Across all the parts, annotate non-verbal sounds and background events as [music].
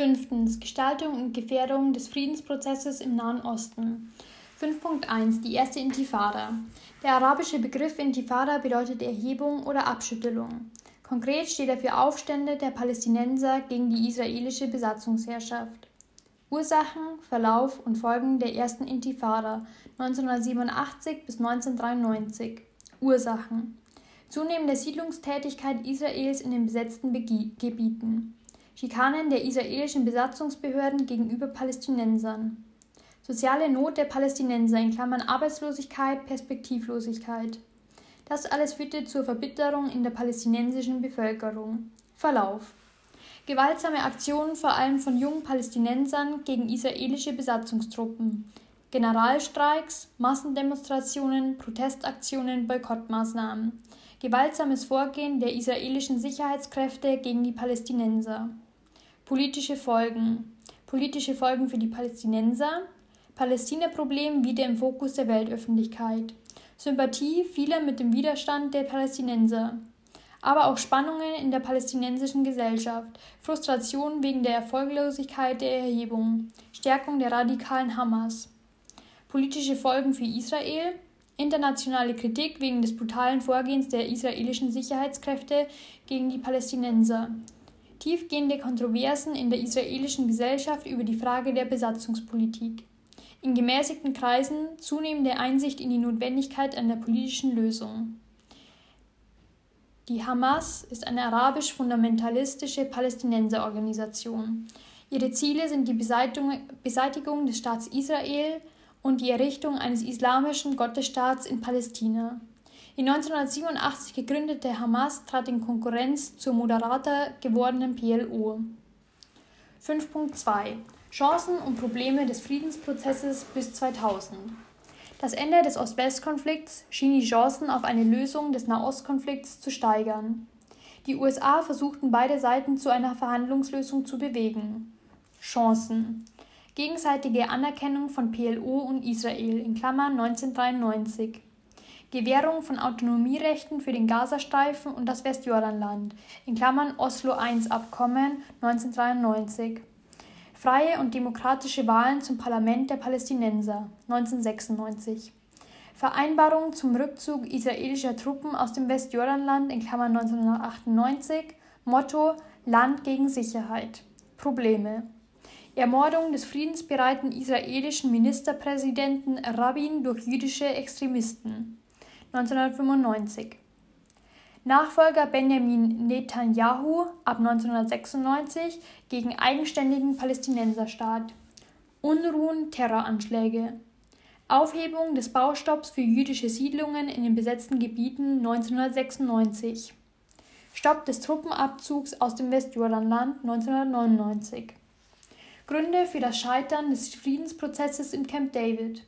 Fünftens. Gestaltung und Gefährdung des Friedensprozesses im Nahen Osten. 5.1 Die erste Intifada. Der arabische Begriff Intifada bedeutet Erhebung oder Abschüttelung. Konkret steht er für Aufstände der Palästinenser gegen die israelische Besatzungsherrschaft. Ursachen, Verlauf und Folgen der ersten Intifada 1987 bis 1993. Ursachen. Zunehmende Siedlungstätigkeit Israels in den besetzten Begi Gebieten. Schikanen der israelischen Besatzungsbehörden gegenüber Palästinensern. Soziale Not der Palästinenser in Klammern Arbeitslosigkeit, Perspektivlosigkeit. Das alles führte zur Verbitterung in der palästinensischen Bevölkerung. Verlauf. Gewaltsame Aktionen vor allem von jungen Palästinensern gegen israelische Besatzungstruppen. Generalstreiks, Massendemonstrationen, Protestaktionen, Boykottmaßnahmen. Gewaltsames Vorgehen der israelischen Sicherheitskräfte gegen die Palästinenser. Politische Folgen. Politische Folgen für die Palästinenser. Palästina-Problem wieder im Fokus der Weltöffentlichkeit. Sympathie vieler mit dem Widerstand der Palästinenser, aber auch Spannungen in der palästinensischen Gesellschaft, Frustration wegen der Erfolglosigkeit der Erhebung, Stärkung der radikalen Hamas, politische Folgen für Israel, internationale Kritik wegen des brutalen Vorgehens der israelischen Sicherheitskräfte gegen die Palästinenser, tiefgehende Kontroversen in der israelischen Gesellschaft über die Frage der Besatzungspolitik in gemäßigten Kreisen zunehmende Einsicht in die Notwendigkeit einer politischen Lösung. Die Hamas ist eine arabisch-fundamentalistische Palästinenserorganisation. Ihre Ziele sind die Beseitigung des Staats Israel und die Errichtung eines islamischen Gottesstaats in Palästina. Die 1987 gegründete Hamas trat in Konkurrenz zur moderater gewordenen PLO. 5.2 Chancen und Probleme des Friedensprozesses bis 2000. Das Ende des Ost-West-Konflikts schien die Chancen auf eine Lösung des Nahostkonflikts zu steigern. Die USA versuchten beide Seiten zu einer Verhandlungslösung zu bewegen. Chancen. Gegenseitige Anerkennung von PLO und Israel in Klammern 1993. Gewährung von Autonomierechten für den Gazastreifen und das Westjordanland in Klammern Oslo I-Abkommen 1993 Freie und demokratische Wahlen zum Parlament der Palästinenser 1996. Vereinbarung zum Rückzug israelischer Truppen aus dem Westjordanland in Klammern 1998. Motto Land gegen Sicherheit. Probleme. Ermordung des friedensbereiten israelischen Ministerpräsidenten Rabin durch jüdische Extremisten 1995. Nachfolger Benjamin Netanyahu ab 1996 gegen eigenständigen Palästinenserstaat. Unruhen, Terroranschläge. Aufhebung des Baustopps für jüdische Siedlungen in den besetzten Gebieten 1996. Stopp des Truppenabzugs aus dem Westjordanland 1999. Gründe für das Scheitern des Friedensprozesses in Camp David.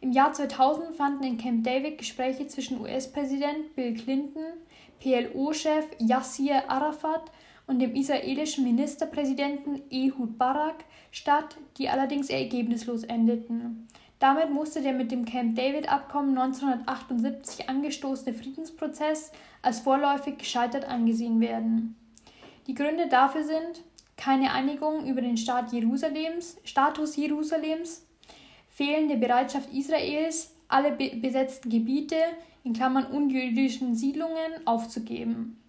Im Jahr 2000 fanden in Camp David Gespräche zwischen US-Präsident Bill Clinton, PLO-Chef Yassir Arafat und dem israelischen Ministerpräsidenten Ehud Barak statt, die allerdings ergebnislos endeten. Damit musste der mit dem Camp David-Abkommen 1978 angestoßene Friedensprozess als vorläufig gescheitert angesehen werden. Die Gründe dafür sind keine Einigung über den Staat Jerusalems, Status Jerusalems, fehlende Bereitschaft Israels, alle be besetzten Gebiete in Klammern unjüdischen Siedlungen aufzugeben.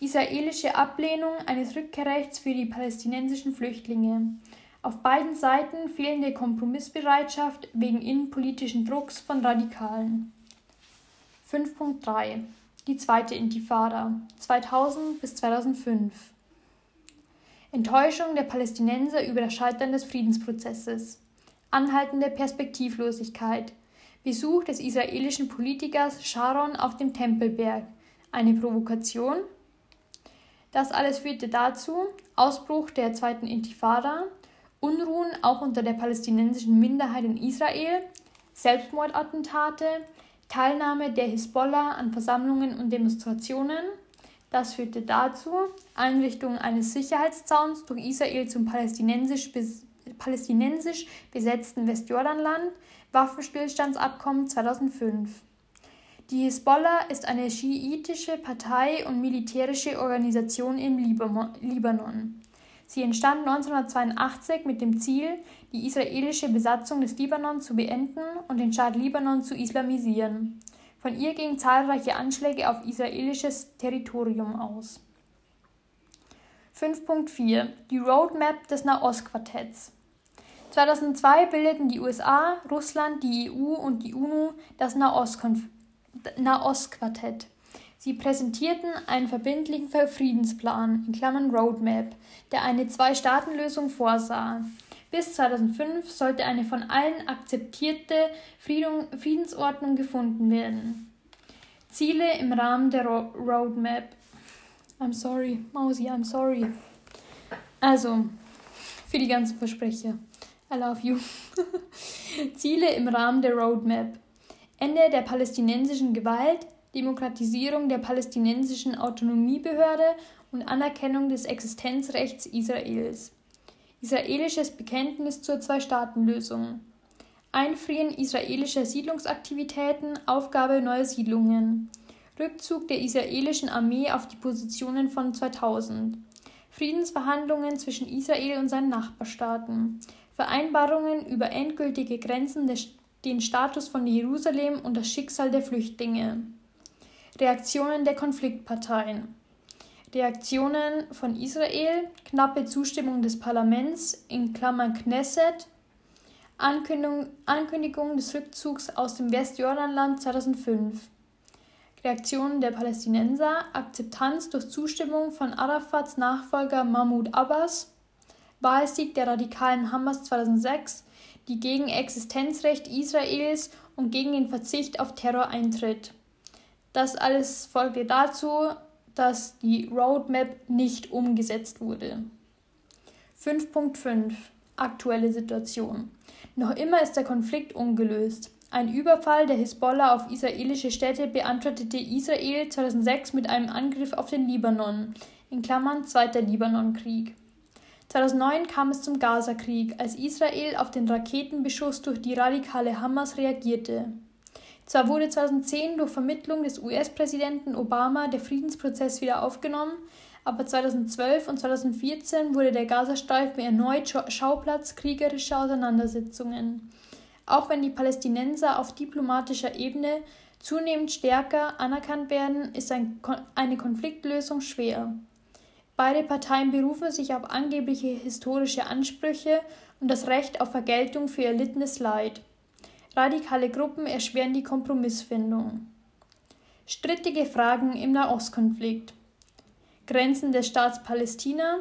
Israelische Ablehnung eines Rückkehrrechts für die palästinensischen Flüchtlinge. Auf beiden Seiten fehlende Kompromissbereitschaft wegen innenpolitischen Drucks von Radikalen. 5.3 Die zweite Intifada 2000 bis 2005 Enttäuschung der Palästinenser über das Scheitern des Friedensprozesses anhaltende Perspektivlosigkeit, Besuch des israelischen Politikers Sharon auf dem Tempelberg, eine Provokation. Das alles führte dazu Ausbruch der zweiten Intifada, Unruhen auch unter der palästinensischen Minderheit in Israel, Selbstmordattentate, Teilnahme der Hisbollah an Versammlungen und Demonstrationen. Das führte dazu Einrichtung eines Sicherheitszauns durch Israel zum palästinensisch palästinensisch besetzten Westjordanland, Waffenstillstandsabkommen 2005. Die Hisbollah ist eine schiitische Partei und militärische Organisation im Libanon. Sie entstand 1982 mit dem Ziel, die israelische Besatzung des Libanon zu beenden und den Staat Libanon zu islamisieren. Von ihr gingen zahlreiche Anschläge auf israelisches Territorium aus. 5.4 Die Roadmap des Nahostquartetts 2002 bildeten die USA, Russland, die EU und die UNO das Nahostquartett. Sie präsentierten einen verbindlichen Friedensplan in Klammern (Roadmap), der eine Zwei-Staaten-Lösung vorsah. Bis 2005 sollte eine von allen akzeptierte Friedensordnung gefunden werden. Ziele im Rahmen der Roadmap. I'm sorry, Mausi, I'm sorry. Also, für die ganzen Versprecher. I love you. [laughs] Ziele im Rahmen der Roadmap. Ende der palästinensischen Gewalt, Demokratisierung der palästinensischen Autonomiebehörde und Anerkennung des Existenzrechts Israels. Israelisches Bekenntnis zur Zwei-Staaten-Lösung. Einfrieren israelischer Siedlungsaktivitäten, Aufgabe neuer Siedlungen. Rückzug der israelischen Armee auf die Positionen von 2000. Friedensverhandlungen zwischen Israel und seinen Nachbarstaaten. Vereinbarungen über endgültige Grenzen, den Status von Jerusalem und das Schicksal der Flüchtlinge. Reaktionen der Konfliktparteien. Reaktionen von Israel, knappe Zustimmung des Parlaments in Klammern Knesset, Ankündigung, Ankündigung des Rückzugs aus dem Westjordanland 2005. Reaktionen der Palästinenser, Akzeptanz durch Zustimmung von Arafats Nachfolger Mahmoud Abbas, Wahlsieg der radikalen Hamas 2006, die gegen Existenzrecht Israels und gegen den Verzicht auf Terror eintritt. Das alles folgte dazu, dass die Roadmap nicht umgesetzt wurde. 5.5 Aktuelle Situation. Noch immer ist der Konflikt ungelöst. Ein Überfall der Hisbollah auf israelische Städte beantwortete Israel 2006 mit einem Angriff auf den Libanon, in Klammern Zweiter Libanonkrieg. 2009 kam es zum Gazakrieg, als Israel auf den Raketenbeschuss durch die radikale Hamas reagierte. Zwar wurde 2010 durch Vermittlung des US-Präsidenten Obama der Friedensprozess wieder aufgenommen, aber 2012 und 2014 wurde der Gazastreifen erneut Schauplatz kriegerischer Auseinandersetzungen. Auch wenn die Palästinenser auf diplomatischer Ebene zunehmend stärker anerkannt werden, ist eine Konfliktlösung schwer. Beide Parteien berufen sich auf angebliche historische Ansprüche und das Recht auf Vergeltung für erlittenes Leid. Radikale Gruppen erschweren die Kompromissfindung. Strittige Fragen im Nahostkonflikt. Grenzen des Staats Palästina,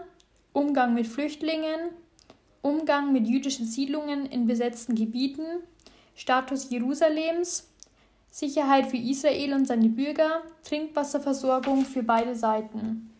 Umgang mit Flüchtlingen, Umgang mit jüdischen Siedlungen in besetzten Gebieten, Status Jerusalems, Sicherheit für Israel und seine Bürger, Trinkwasserversorgung für beide Seiten.